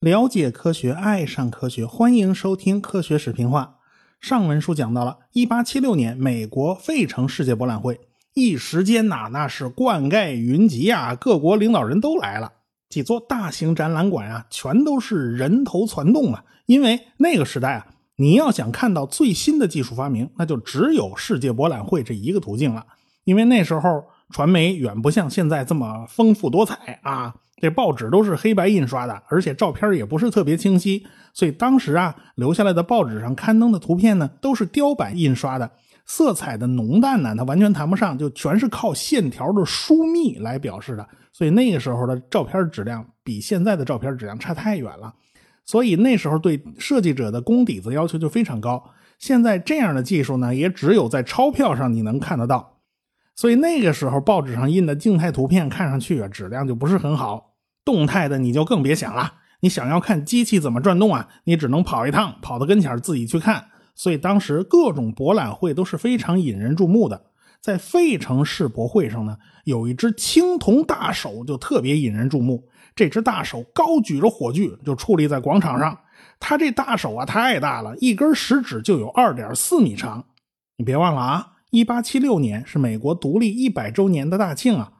了解科学，爱上科学，欢迎收听《科学史评话》。上文书讲到了，一八七六年，美国费城世界博览会，一时间呐，那是冠盖云集啊，各国领导人都来了，几座大型展览馆啊，全都是人头攒动啊。因为那个时代啊，你要想看到最新的技术发明，那就只有世界博览会这一个途径了。因为那时候传媒远不像现在这么丰富多彩啊。这报纸都是黑白印刷的，而且照片也不是特别清晰，所以当时啊留下来的报纸上刊登的图片呢，都是雕版印刷的，色彩的浓淡呢，它完全谈不上，就全是靠线条的疏密来表示的。所以那个时候的照片质量比现在的照片质量差太远了，所以那时候对设计者的功底子要求就非常高。现在这样的技术呢，也只有在钞票上你能看得到，所以那个时候报纸上印的静态图片看上去啊质量就不是很好。动态的你就更别想了，你想要看机器怎么转动啊，你只能跑一趟，跑到跟前自己去看。所以当时各种博览会都是非常引人注目的。在费城世博会上呢，有一只青铜大手就特别引人注目。这只大手高举着火炬，就矗立在广场上。它这大手啊太大了，一根食指就有二点四米长。你别忘了啊，一八七六年是美国独立一百周年的大庆啊。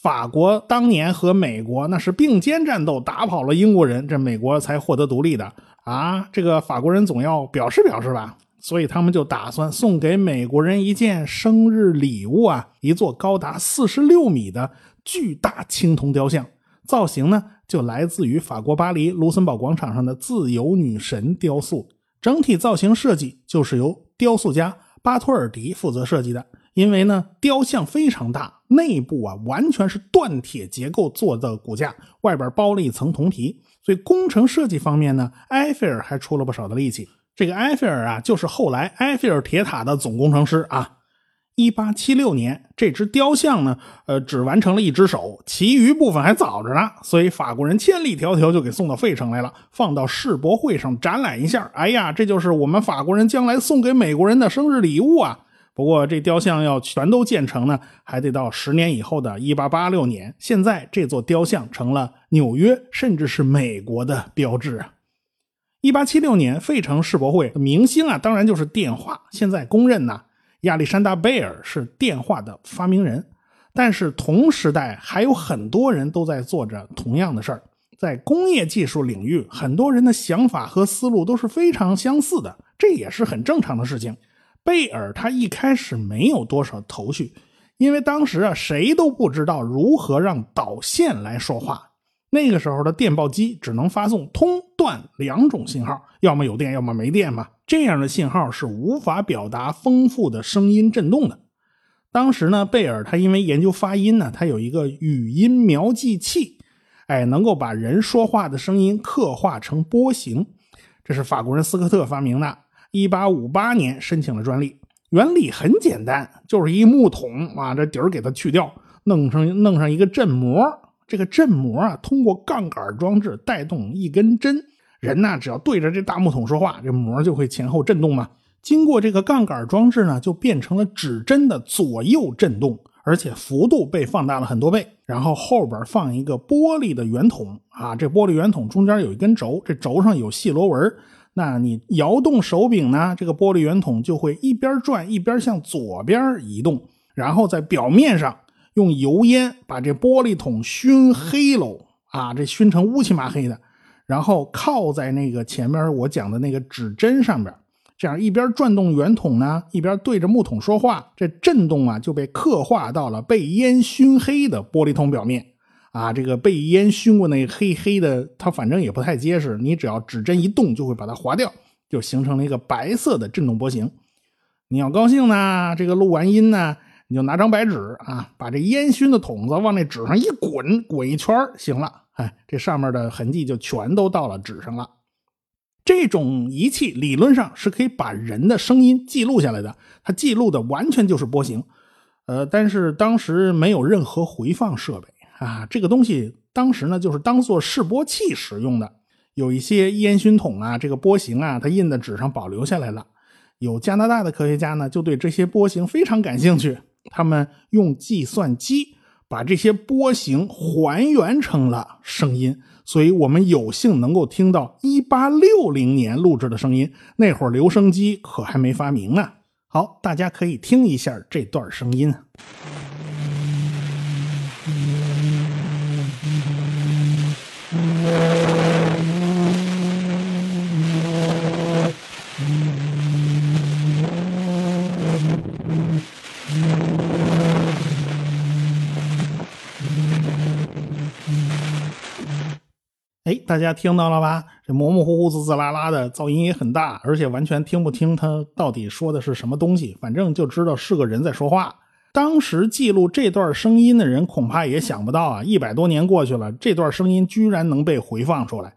法国当年和美国那是并肩战斗，打跑了英国人，这美国才获得独立的啊！这个法国人总要表示表示吧，所以他们就打算送给美国人一件生日礼物啊，一座高达四十六米的巨大青铜雕像，造型呢就来自于法国巴黎卢森堡广场上的自由女神雕塑，整体造型设计就是由雕塑家巴托尔迪负责设计的。因为呢，雕像非常大，内部啊完全是锻铁结构做的骨架，外边包了一层铜皮，所以工程设计方面呢，埃菲尔还出了不少的力气。这个埃菲尔啊，就是后来埃菲尔铁塔的总工程师啊。一八七六年，这只雕像呢，呃，只完成了一只手，其余部分还早着呢，所以法国人千里迢迢就给送到费城来了，放到世博会上展览一下。哎呀，这就是我们法国人将来送给美国人的生日礼物啊！不过这雕像要全都建成呢，还得到十年以后的1886年。现在这座雕像成了纽约甚至是美国的标志啊。1876年费城世博会明星啊，当然就是电话。现在公认呢，亚历山大贝尔是电话的发明人。但是同时代还有很多人都在做着同样的事儿。在工业技术领域，很多人的想法和思路都是非常相似的，这也是很正常的事情。贝尔他一开始没有多少头绪，因为当时啊谁都不知道如何让导线来说话。那个时候的电报机只能发送通断两种信号，要么有电，要么没电嘛。这样的信号是无法表达丰富的声音震动的。当时呢，贝尔他因为研究发音呢，他有一个语音描记器，哎，能够把人说话的声音刻画成波形。这是法国人斯科特发明的。一八五八年申请了专利，原理很简单，就是一木桶啊，这底儿给它去掉，弄成弄上一个振膜，这个振膜啊，通过杠杆装置带动一根针，人呢只要对着这大木桶说话，这膜就会前后震动嘛。经过这个杠杆装置呢，就变成了指针的左右震动，而且幅度被放大了很多倍。然后后边放一个玻璃的圆筒啊，这玻璃圆筒中间有一根轴，这轴上有细螺纹。那你摇动手柄呢？这个玻璃圆筒就会一边转一边向左边移动，然后在表面上用油烟把这玻璃桶熏黑喽啊，这熏成乌漆麻黑的，然后靠在那个前面我讲的那个指针上边，这样一边转动圆筒呢，一边对着木桶说话，这震动啊就被刻画到了被烟熏黑的玻璃桶表面。啊，这个被烟熏过那黑黑的，它反正也不太结实。你只要指针一动，就会把它划掉，就形成了一个白色的振动波形。你要高兴呢，这个录完音呢，你就拿张白纸啊，把这烟熏的筒子往那纸上一滚，滚一圈行了。哎，这上面的痕迹就全都到了纸上了。这种仪器理论上是可以把人的声音记录下来的，它记录的完全就是波形。呃，但是当时没有任何回放设备。啊，这个东西当时呢，就是当做示波器使用的。有一些烟熏筒啊，这个波形啊，它印在纸上保留下来了。有加拿大的科学家呢，就对这些波形非常感兴趣。他们用计算机把这些波形还原成了声音，所以我们有幸能够听到一八六零年录制的声音。那会儿留声机可还没发明呢。好，大家可以听一下这段声音。哎，大家听到了吧？这模模糊糊、滋滋啦啦的，噪音也很大，而且完全听不清他到底说的是什么东西。反正就知道是个人在说话。当时记录这段声音的人，恐怕也想不到啊，一百多年过去了，这段声音居然能被回放出来。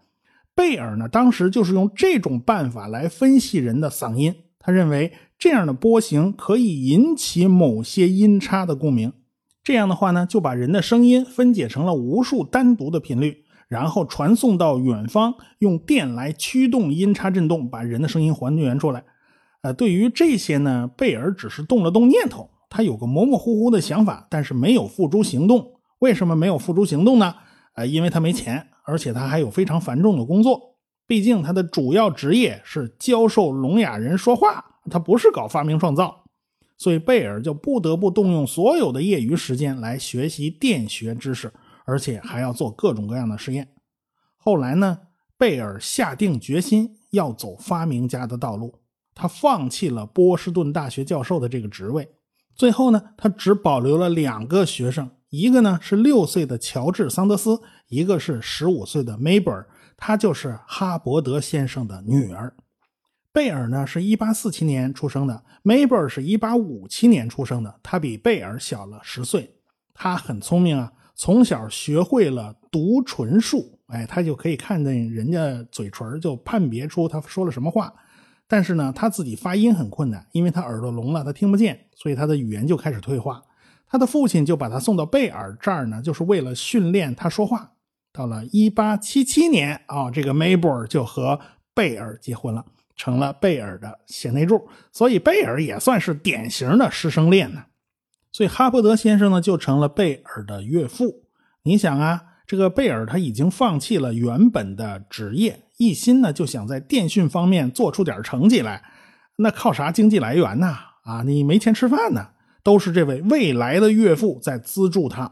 贝尔呢，当时就是用这种办法来分析人的嗓音。他认为这样的波形可以引起某些音差的共鸣。这样的话呢，就把人的声音分解成了无数单独的频率。然后传送到远方，用电来驱动音叉振动，把人的声音还原出来。呃，对于这些呢，贝尔只是动了动念头，他有个模模糊糊的想法，但是没有付诸行动。为什么没有付诸行动呢？呃，因为他没钱，而且他还有非常繁重的工作。毕竟他的主要职业是教授聋哑人说话，他不是搞发明创造，所以贝尔就不得不动用所有的业余时间来学习电学知识。而且还要做各种各样的实验。后来呢，贝尔下定决心要走发明家的道路，他放弃了波士顿大学教授的这个职位。最后呢，他只保留了两个学生，一个呢是六岁的乔治·桑德斯，一个是十五岁的梅贝尔，她就是哈伯德先生的女儿。贝尔呢是一八四七年出生的，梅贝尔是一八五七年出生的，他比贝尔小了十岁。他很聪明啊。从小学会了读唇术，哎，他就可以看见人家嘴唇，就判别出他说了什么话。但是呢，他自己发音很困难，因为他耳朵聋了，他听不见，所以他的语言就开始退化。他的父亲就把他送到贝尔这儿呢，就是为了训练他说话。到了1877年啊，这个梅布尔就和贝尔结婚了，成了贝尔的贤内助。所以贝尔也算是典型的师生恋呢。所以哈伯德先生呢，就成了贝尔的岳父。你想啊，这个贝尔他已经放弃了原本的职业，一心呢就想在电讯方面做出点成绩来。那靠啥经济来源呢？啊，你没钱吃饭呢，都是这位未来的岳父在资助他。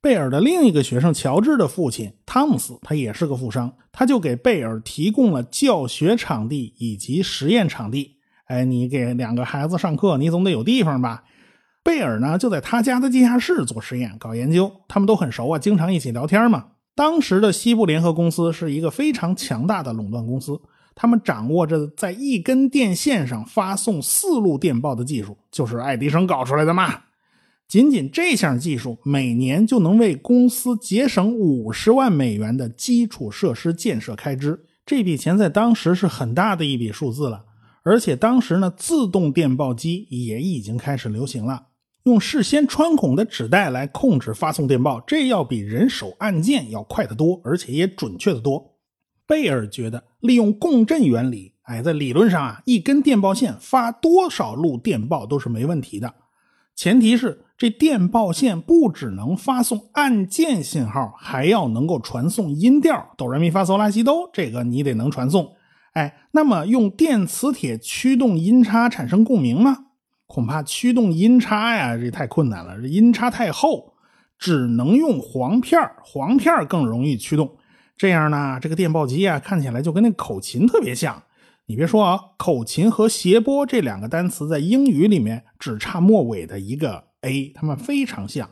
贝尔的另一个学生乔治的父亲汤姆斯，他也是个富商，他就给贝尔提供了教学场地以及实验场地。哎，你给两个孩子上课，你总得有地方吧？贝尔呢，就在他家的地下室做实验、搞研究，他们都很熟啊，经常一起聊天嘛。当时的西部联合公司是一个非常强大的垄断公司，他们掌握着在一根电线上发送四路电报的技术，就是爱迪生搞出来的嘛。仅仅这项技术，每年就能为公司节省五十万美元的基础设施建设开支，这笔钱在当时是很大的一笔数字了。而且当时呢，自动电报机也已经开始流行了。用事先穿孔的纸带来控制发送电报，这要比人手按键要快得多，而且也准确得多。贝尔觉得，利用共振原理，哎，在理论上啊，一根电报线发多少路电报都是没问题的。前提是这电报线不只能发送按键信号，还要能够传送音调，哆来咪发嗦拉西哆，这个你得能传送。哎，那么用电磁铁驱动音叉产生共鸣吗？恐怕驱动音差呀，这太困难了。这音差太厚，只能用簧片簧片更容易驱动。这样呢，这个电报机啊，看起来就跟那口琴特别像。你别说啊，口琴和谐波这两个单词在英语里面只差末尾的一个 a，它们非常像。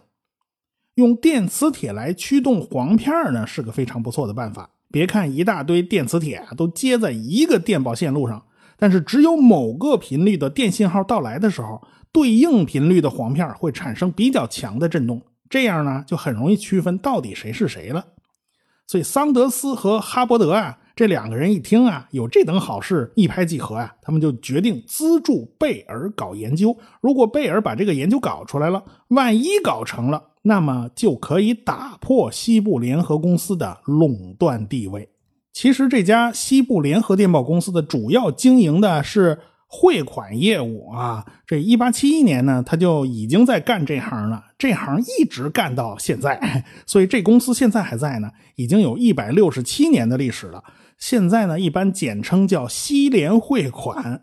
用电磁铁来驱动簧片呢，是个非常不错的办法。别看一大堆电磁铁啊，都接在一个电报线路上。但是只有某个频率的电信号到来的时候，对应频率的簧片会产生比较强的震动，这样呢就很容易区分到底谁是谁了。所以桑德斯和哈伯德啊这两个人一听啊有这等好事，一拍即合啊，他们就决定资助贝尔搞研究。如果贝尔把这个研究搞出来了，万一搞成了，那么就可以打破西部联合公司的垄断地位。其实这家西部联合电报公司的主要经营的是汇款业务啊，这一八七一年呢，他就已经在干这行了，这行一直干到现在，所以这公司现在还在呢，已经有一百六十七年的历史了。现在呢，一般简称叫西联汇款。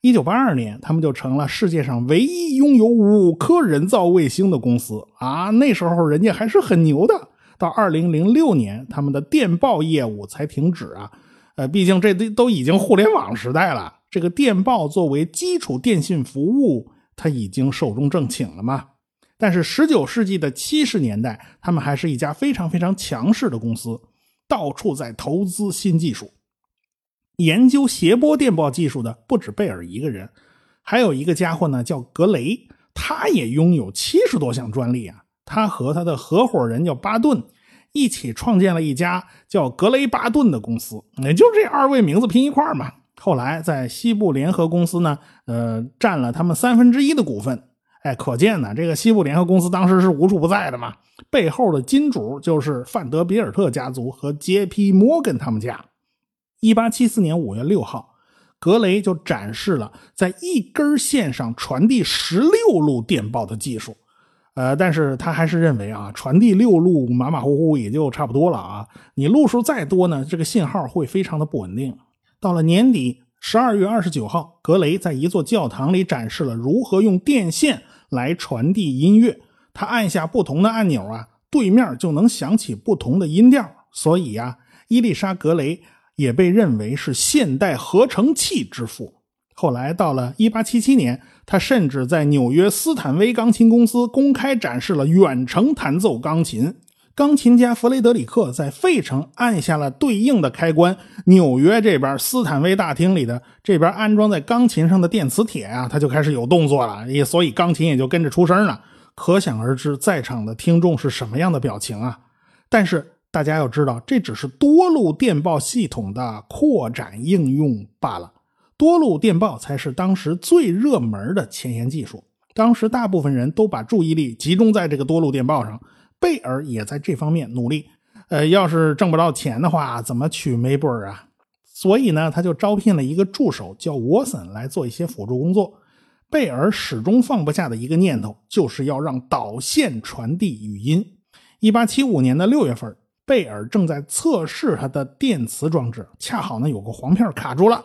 一九八二年，他们就成了世界上唯一拥有五颗人造卫星的公司啊！那时候人家还是很牛的。到二零零六年，他们的电报业务才停止啊。呃，毕竟这都都已经互联网时代了，这个电报作为基础电信服务，它已经寿终正寝了嘛。但是十九世纪的七十年代，他们还是一家非常非常强势的公司，到处在投资新技术。研究谐波电报技术的不止贝尔一个人，还有一个家伙呢，叫格雷，他也拥有七十多项专利啊。他和他的合伙人叫巴顿，一起创建了一家叫格雷巴顿的公司，也就这二位名字拼一块嘛。后来在西部联合公司呢，呃，占了他们三分之一的股份。哎，可见呢，这个西部联合公司当时是无处不在的嘛，背后的金主就是范德比尔特家族和 J.P. 摩根他们家。一八七四年五月六号，格雷就展示了在一根线上传递十六路电报的技术。呃，但是他还是认为啊，传递六路马马虎虎也就差不多了啊。你路数再多呢，这个信号会非常的不稳定。到了年底，十二月二十九号，格雷在一座教堂里展示了如何用电线来传递音乐。他按下不同的按钮啊，对面就能响起不同的音调。所以呀，伊丽莎·格雷。也被认为是现代合成器之父。后来到了1877年，他甚至在纽约斯坦威钢琴公司公开展示了远程弹奏钢琴。钢琴家弗雷德里克在费城按下了对应的开关，纽约这边斯坦威大厅里的这边安装在钢琴上的电磁铁啊，他就开始有动作了，也所以钢琴也就跟着出声了。可想而知，在场的听众是什么样的表情啊！但是。大家要知道，这只是多路电报系统的扩展应用罢了。多路电报才是当时最热门的前沿技术。当时大部分人都把注意力集中在这个多路电报上，贝尔也在这方面努力。呃，要是挣不到钱的话，怎么娶梅布尔啊？所以呢，他就招聘了一个助手叫沃森来做一些辅助工作。贝尔始终放不下的一个念头，就是要让导线传递语音。一八七五年的六月份。贝尔正在测试他的电磁装置，恰好呢有个簧片卡住了，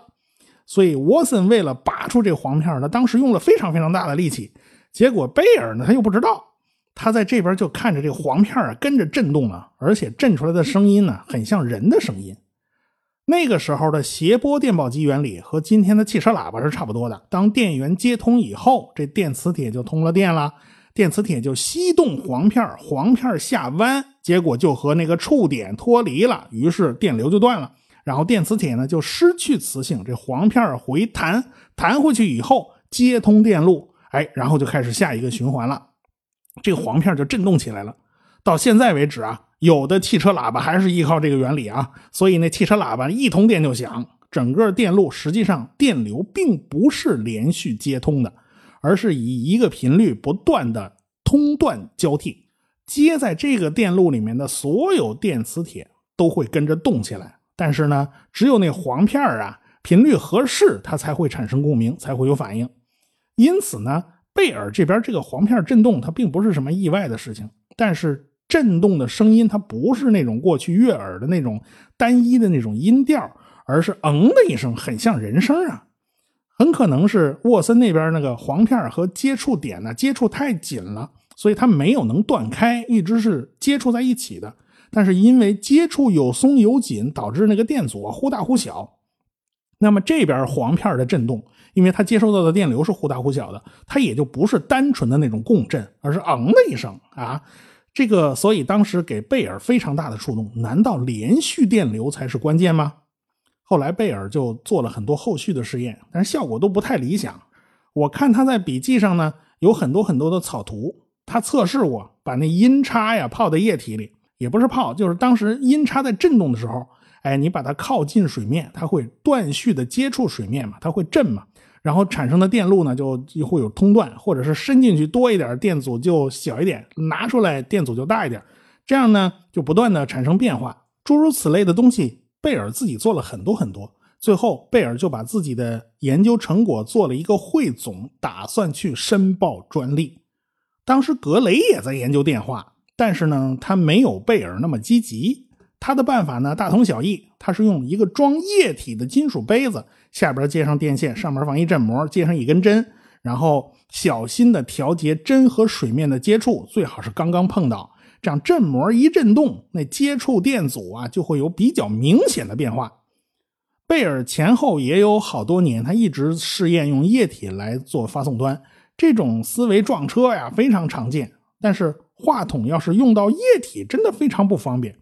所以沃森为了拔出这黄片，他当时用了非常非常大的力气。结果贝尔呢他又不知道，他在这边就看着这个簧片啊跟着震动了，而且震出来的声音呢很像人的声音。那个时候的谐波电报机原理和今天的汽车喇叭是差不多的，当电源接通以后，这电磁铁就通了电了。电磁铁就吸动黄片，黄片下弯，结果就和那个触点脱离了，于是电流就断了。然后电磁铁呢就失去磁性，这簧片回弹，弹回去以后接通电路，哎，然后就开始下一个循环了，这个簧片就震动起来了。到现在为止啊，有的汽车喇叭还是依靠这个原理啊，所以那汽车喇叭一通电就响，整个电路实际上电流并不是连续接通的。而是以一个频率不断的通断交替，接在这个电路里面的所有电磁铁都会跟着动起来。但是呢，只有那簧片啊，频率合适，它才会产生共鸣，才会有反应。因此呢，贝尔这边这个簧片震动，它并不是什么意外的事情。但是震动的声音，它不是那种过去悦耳的那种单一的那种音调，而是嗯的一声，很像人声啊。很可能是沃森那边那个簧片和接触点呢接触太紧了，所以它没有能断开，一直是接触在一起的。但是因为接触有松有紧，导致那个电阻啊忽大忽小。那么这边簧片的震动，因为它接收到的电流是忽大忽小的，它也就不是单纯的那种共振，而是嗯的一声啊。这个所以当时给贝尔非常大的触动。难道连续电流才是关键吗？后来贝尔就做了很多后续的试验，但是效果都不太理想。我看他在笔记上呢有很多很多的草图，他测试过把那音叉呀泡在液体里，也不是泡，就是当时音叉在震动的时候，哎，你把它靠近水面，它会断续的接触水面嘛，它会震嘛，然后产生的电路呢就会有通断，或者是伸进去多一点，电阻就小一点，拿出来电阻就大一点，这样呢就不断的产生变化，诸如此类的东西。贝尔自己做了很多很多，最后，贝尔就把自己的研究成果做了一个汇总，打算去申报专利。当时格雷也在研究电话，但是呢，他没有贝尔那么积极。他的办法呢，大同小异，他是用一个装液体的金属杯子，下边接上电线，上面放一振膜，接上一根针，然后小心的调节针和水面的接触，最好是刚刚碰到，这样振膜一震动，那接触电阻啊就会有比较明显的变化。贝尔前后也有好多年，他一直试验用液体来做发送端，这种思维撞车呀非常常见。但是话筒要是用到液体，真的非常不方便。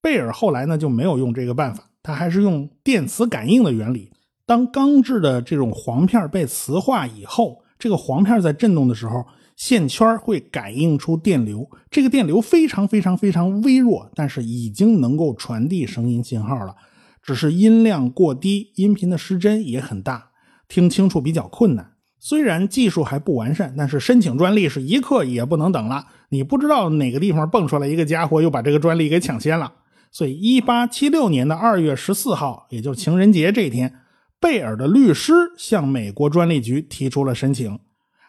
贝尔后来呢就没有用这个办法，他还是用电磁感应的原理。当钢制的这种簧片被磁化以后，这个簧片在振动的时候，线圈会感应出电流。这个电流非常非常非常微弱，但是已经能够传递声音信号了。只是音量过低，音频的失真也很大，听清楚比较困难。虽然技术还不完善，但是申请专利是一刻也不能等了。你不知道哪个地方蹦出来一个家伙，又把这个专利给抢先了。所以，一八七六年的二月十四号，也就是情人节这一天，贝尔的律师向美国专利局提出了申请。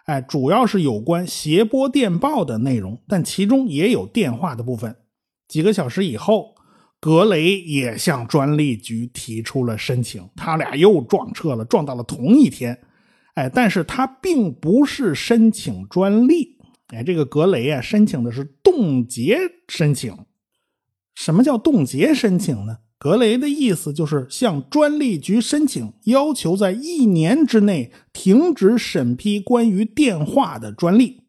哎，主要是有关谐波电报的内容，但其中也有电话的部分。几个小时以后。格雷也向专利局提出了申请，他俩又撞车了，撞到了同一天。哎，但是他并不是申请专利，哎，这个格雷啊，申请的是冻结申请。什么叫冻结申请呢？格雷的意思就是向专利局申请，要求在一年之内停止审批关于电话的专利。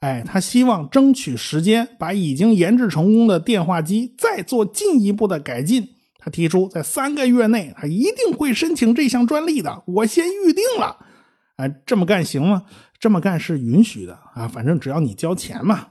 哎，他希望争取时间，把已经研制成功的电话机再做进一步的改进。他提出，在三个月内，他一定会申请这项专利的。我先预定了。哎，这么干行吗？这么干是允许的啊，反正只要你交钱嘛。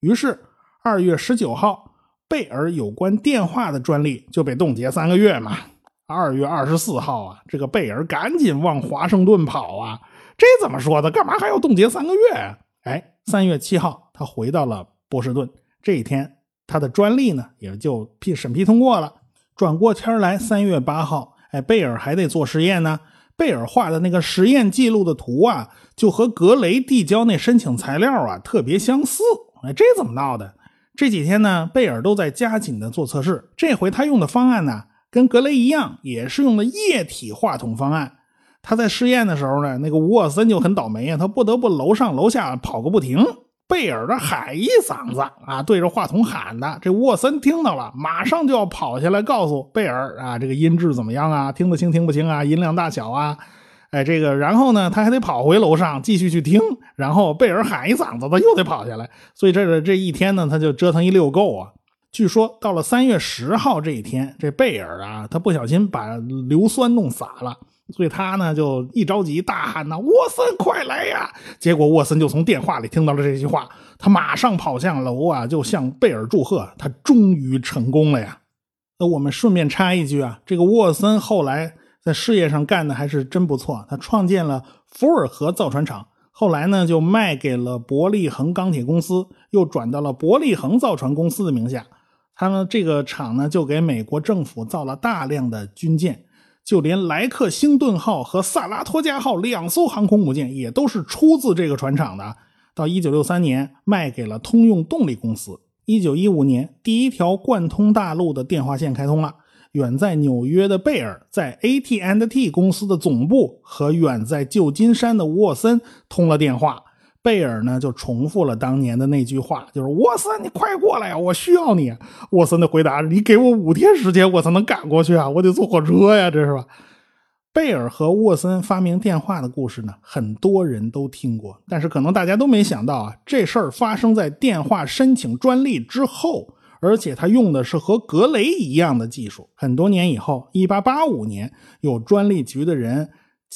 于是，二月十九号，贝尔有关电话的专利就被冻结三个月嘛。二月二十四号啊，这个贝尔赶紧往华盛顿跑啊。这怎么说的？干嘛还要冻结三个月？哎。三月七号，他回到了波士顿。这一天，他的专利呢也就批审批通过了。转过天来，三月八号，哎，贝尔还得做实验呢。贝尔画的那个实验记录的图啊，就和格雷递交那申请材料啊特别相似。哎，这怎么闹的？这几天呢，贝尔都在加紧的做测试。这回他用的方案呢，跟格雷一样，也是用的液体话筒方案。他在试验的时候呢，那个沃森就很倒霉啊，他不得不楼上楼下跑个不停。贝尔的喊一嗓子啊，对着话筒喊的，这沃森听到了，马上就要跑下来告诉贝尔啊，这个音质怎么样啊，听得清听不清啊，音量大小啊，哎，这个然后呢，他还得跑回楼上继续去听，然后贝尔喊一嗓子，他又得跑下来，所以这这一天呢，他就折腾一溜够啊。据说到了三月十号这一天，这贝尔啊，他不小心把硫酸弄洒了。所以他呢就一着急大喊呐：“沃森，快来呀！”结果沃森就从电话里听到了这句话，他马上跑向楼啊，就向贝尔祝贺，他终于成功了呀。那我们顺便插一句啊，这个沃森后来在事业上干的还是真不错，他创建了福尔河造船厂，后来呢就卖给了伯利恒钢铁公司，又转到了伯利恒造船公司的名下。他们这个厂呢就给美国政府造了大量的军舰。就连莱克星顿号和萨拉托加号两艘航空母舰也都是出自这个船厂的。到一九六三年，卖给了通用动力公司。一九一五年，第一条贯通大陆的电话线开通了。远在纽约的贝尔，在 AT&T 公司的总部和远在旧金山的沃森通了电话。贝尔呢，就重复了当年的那句话，就是沃森，你快过来呀，我需要你。沃森的回答：你给我五天时间，我才能赶过去啊，我得坐火车呀，这是吧？贝尔和沃森发明电话的故事呢，很多人都听过，但是可能大家都没想到啊，这事儿发生在电话申请专利之后，而且他用的是和格雷一样的技术。很多年以后，一八八五年，有专利局的人。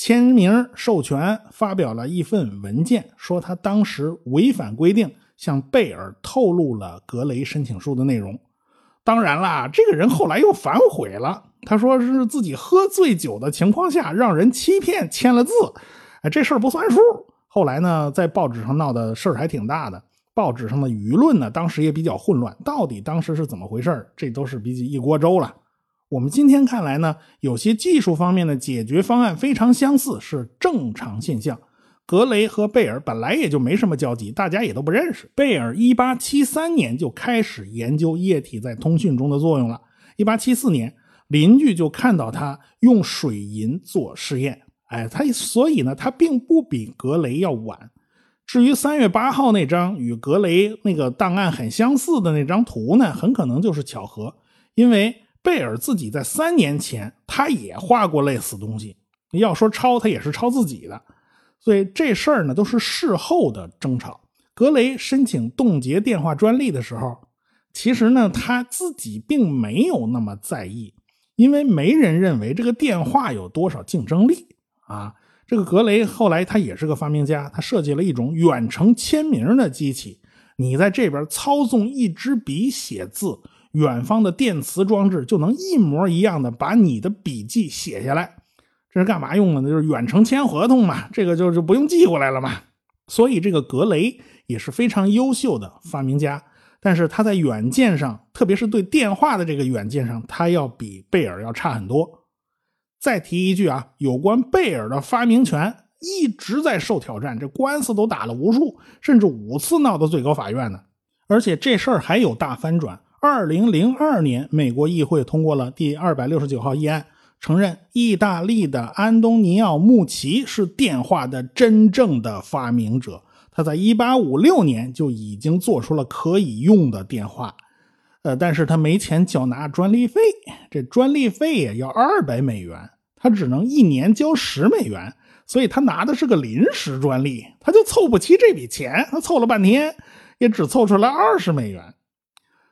签名授权发表了一份文件，说他当时违反规定向贝尔透露了格雷申请书的内容。当然啦，这个人后来又反悔了，他说是自己喝醉酒的情况下让人欺骗签了字，哎，这事儿不算数。后来呢，在报纸上闹的事儿还挺大的，报纸上的舆论呢，当时也比较混乱，到底当时是怎么回事这都是比起一锅粥了。我们今天看来呢，有些技术方面的解决方案非常相似，是正常现象。格雷和贝尔本来也就没什么交集，大家也都不认识。贝尔1873年就开始研究液体在通讯中的作用了。1874年，邻居就看到他用水银做试验，哎，他所以呢，他并不比格雷要晚。至于3月8号那张与格雷那个档案很相似的那张图呢，很可能就是巧合，因为贝尔自己在三年前他也画过类似东西。要说抄，他也是抄自己的。所以这事儿呢，都是事后的争吵。格雷申请冻结电话专利的时候，其实呢他自己并没有那么在意，因为没人认为这个电话有多少竞争力啊。这个格雷后来他也是个发明家，他设计了一种远程签名的机器，你在这边操纵一支笔写字，远方的电磁装置就能一模一样的把你的笔记写下来。这是干嘛用的呢？就是远程签合同嘛，这个就就不用寄过来了嘛。所以这个格雷也是非常优秀的发明家，但是他在远件上，特别是对电话的这个远件上，他要比贝尔要差很多。再提一句啊，有关贝尔的发明权一直在受挑战，这官司都打了无数，甚至五次闹到最高法院呢。而且这事儿还有大翻转。二零零二年，美国议会通过了第二百六十九号议案。承认意大利的安东尼奥·穆奇是电话的真正的发明者。他在1856年就已经做出了可以用的电话，呃，但是他没钱缴纳专利费，这专利费也要二百美元，他只能一年交十美元，所以他拿的是个临时专利，他就凑不齐这笔钱，他凑了半天也只凑出来二十美元，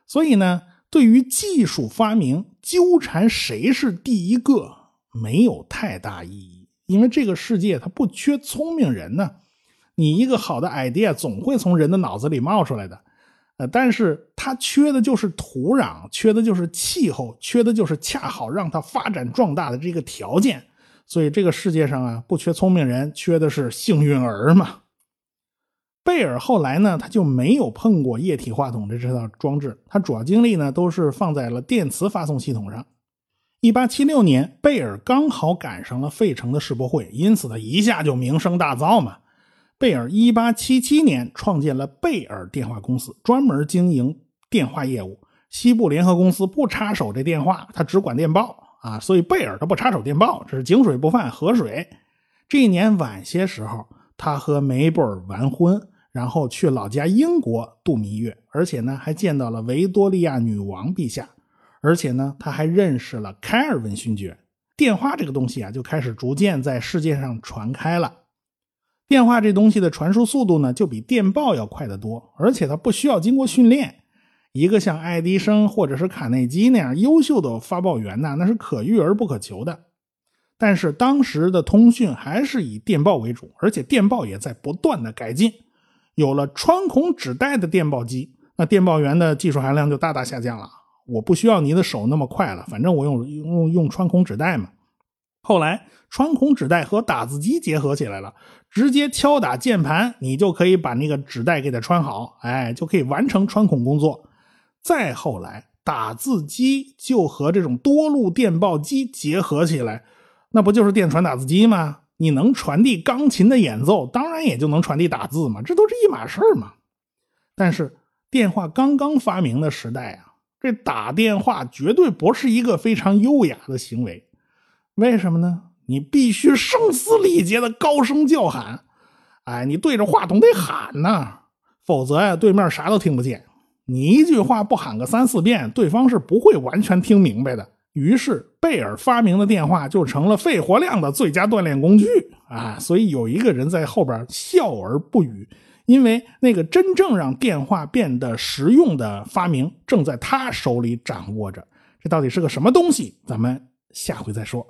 所以呢。对于技术发明纠缠谁是第一个没有太大意义，因为这个世界它不缺聪明人呢。你一个好的 idea 总会从人的脑子里冒出来的，呃，但是它缺的就是土壤，缺的就是气候，缺的就是恰好让它发展壮大的这个条件。所以这个世界上啊，不缺聪明人，缺的是幸运儿嘛。贝尔后来呢，他就没有碰过液体话筒的这套装置，他主要精力呢都是放在了电磁发送系统上。一八七六年，贝尔刚好赶上了费城的世博会，因此他一下就名声大噪嘛。贝尔一八七七年创建了贝尔电话公司，专门经营电话业务。西部联合公司不插手这电话，他只管电报啊，所以贝尔他不插手电报，这是井水不犯河水。这一年晚些时候。他和梅布尔完婚，然后去老家英国度蜜月，而且呢还见到了维多利亚女王陛下，而且呢他还认识了凯尔文勋爵。电话这个东西啊，就开始逐渐在世界上传开了。电话这东西的传输速度呢，就比电报要快得多，而且它不需要经过训练。一个像爱迪生或者是卡内基那样优秀的发报员呢，那是可遇而不可求的。但是当时的通讯还是以电报为主，而且电报也在不断的改进。有了穿孔纸带的电报机，那电报员的技术含量就大大下降了。我不需要你的手那么快了，反正我用用用穿孔纸带嘛。后来穿孔纸带和打字机结合起来了，直接敲打键盘，你就可以把那个纸带给它穿好，哎，就可以完成穿孔工作。再后来，打字机就和这种多路电报机结合起来。那不就是电传打字机吗？你能传递钢琴的演奏，当然也就能传递打字嘛，这都是一码事儿嘛。但是电话刚刚发明的时代啊，这打电话绝对不是一个非常优雅的行为。为什么呢？你必须声嘶力竭的高声叫喊，哎，你对着话筒得喊呐，否则呀，对面啥都听不见。你一句话不喊个三四遍，对方是不会完全听明白的。于是，贝尔发明的电话就成了肺活量的最佳锻炼工具啊！所以有一个人在后边笑而不语，因为那个真正让电话变得实用的发明正在他手里掌握着。这到底是个什么东西？咱们下回再说。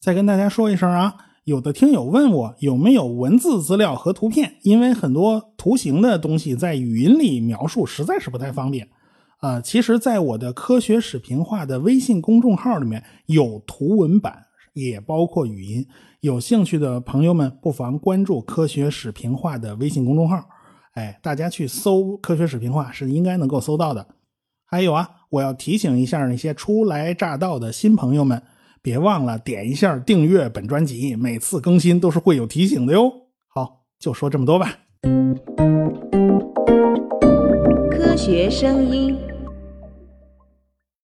再跟大家说一声啊，有的听友问我有没有文字资料和图片，因为很多图形的东西在语音里描述实在是不太方便。啊，其实，在我的科学史评话的微信公众号里面有图文版，也包括语音。有兴趣的朋友们，不妨关注科学史评话的微信公众号。哎，大家去搜“科学史评话”是应该能够搜到的。还有啊，我要提醒一下那些初来乍到的新朋友们，别忘了点一下订阅本专辑，每次更新都是会有提醒的哟。好，就说这么多吧。学声音。